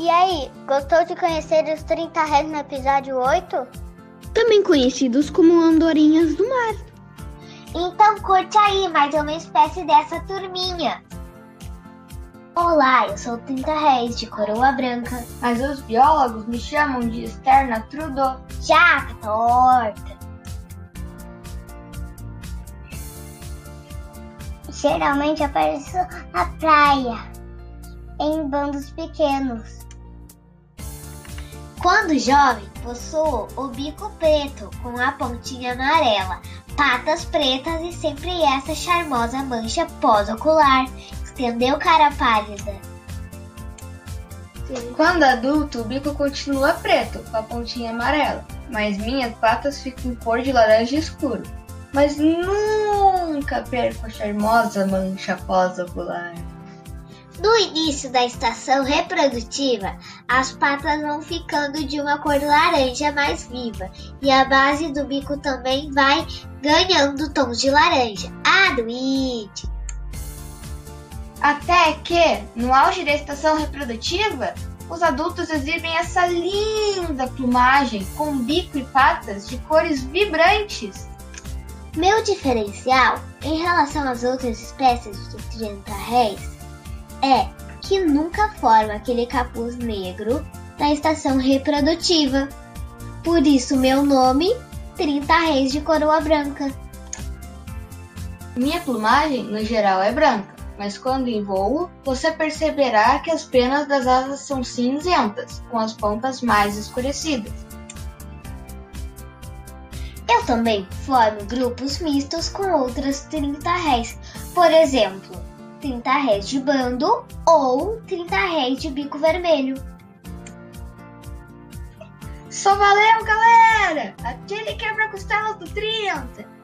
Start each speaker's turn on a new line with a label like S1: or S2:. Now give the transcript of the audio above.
S1: E aí, gostou de conhecer os 30 réis no episódio 8?
S2: Também conhecidos como andorinhas do mar.
S3: Então curte aí mais uma espécie dessa turminha. Olá, eu sou 30 Réis de Coroa Branca.
S4: Mas os biólogos me chamam de Externa Trudeau.
S3: Jaca torta.
S1: Geralmente apareço na praia, em bandos pequenos.
S3: Quando jovem, possuo o bico preto com a pontinha amarela, patas pretas e sempre essa charmosa mancha pós-ocular. Estendeu cara pálida.
S4: Quando adulto, o bico continua preto, com a pontinha amarela, mas minhas patas ficam cor de laranja escuro. Mas nunca perco a charmosa mancha pós-ocular.
S3: No início da estação reprodutiva, as patas vão ficando de uma cor laranja mais viva e a base do bico também vai ganhando tons de laranja. Aduide!
S4: Até que, no auge da estação reprodutiva, os adultos exibem essa linda plumagem com bico e patas de cores vibrantes.
S3: Meu diferencial em relação às outras espécies de 30 réis é que nunca forma aquele capuz negro na estação reprodutiva. Por isso meu nome, 30 Reis de Coroa Branca.
S4: Minha plumagem, no geral, é branca, mas quando em voo, você perceberá que as penas das asas são cinzentas, com as pontas mais escurecidas.
S3: Eu também formo grupos mistos com outras 30 réis. Por exemplo, 30 réis de bando ou 30 réis de bico vermelho.
S4: Só valeu, galera! Aquele quebra-costelas do 30!